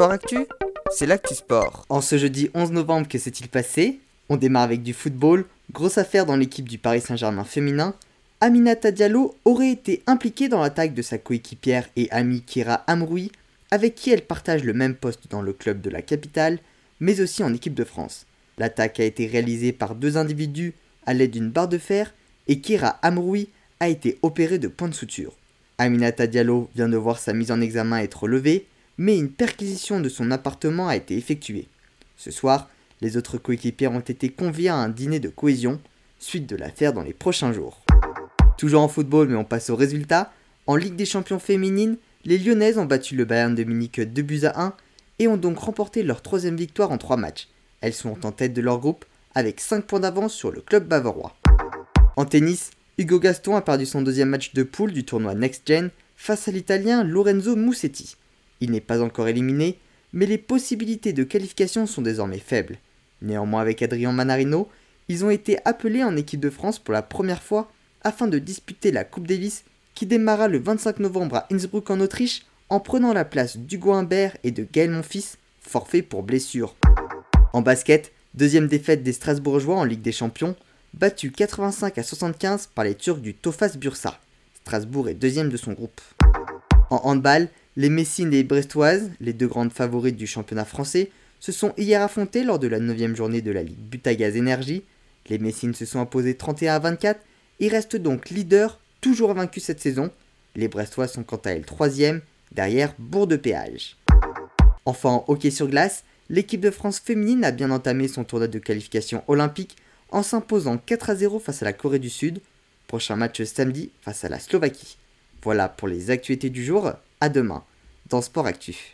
Sport Actu, c'est l'actu sport. En ce jeudi 11 novembre, que s'est-il passé? On démarre avec du football. Grosse affaire dans l'équipe du Paris Saint-Germain féminin. Aminata Diallo aurait été impliquée dans l'attaque de sa coéquipière et amie Kira Amroui, avec qui elle partage le même poste dans le club de la capitale, mais aussi en équipe de France. L'attaque a été réalisée par deux individus à l'aide d'une barre de fer et Kira Amroui a été opérée de point de suture. Aminata Diallo vient de voir sa mise en examen être levée, mais une perquisition de son appartement a été effectuée. Ce soir, les autres coéquipiers ont été conviés à un dîner de cohésion, suite de l'affaire dans les prochains jours. Toujours en football, mais on passe aux résultats. En Ligue des champions féminines, les Lyonnaises ont battu le Bayern de Munich 2 buts à 1 et ont donc remporté leur troisième victoire en 3 matchs. Elles sont en tête de leur groupe avec 5 points d'avance sur le club bavarois. En tennis, Hugo Gaston a perdu son deuxième match de poule du tournoi Next Gen face à l'Italien Lorenzo Musetti. Il n'est pas encore éliminé, mais les possibilités de qualification sont désormais faibles. Néanmoins avec Adrien Manarino, ils ont été appelés en équipe de France pour la première fois afin de disputer la Coupe Davis qui démarra le 25 novembre à Innsbruck en Autriche en prenant la place d'Hugo Humbert et de Gaël Monfils, forfait pour blessure. En basket, deuxième défaite des Strasbourgeois en Ligue des Champions, battu 85 à 75 par les Turcs du Tofas Bursa. Strasbourg est deuxième de son groupe. En handball, les Messines et les Brestoises, les deux grandes favorites du championnat français, se sont hier affrontées lors de la 9 journée de la Ligue Butagaz Énergie. Les Messines se sont imposées 31 à 24 et restent donc leaders, toujours vaincus cette saison. Les Brestoises sont quant à elles troisième, derrière Bourg-de-Péage. Enfin, en hockey sur glace, l'équipe de France féminine a bien entamé son tournoi de qualification olympique en s'imposant 4 à 0 face à la Corée du Sud. Prochain match samedi face à la Slovaquie. Voilà pour les actualités du jour. À demain dans Sport Actif.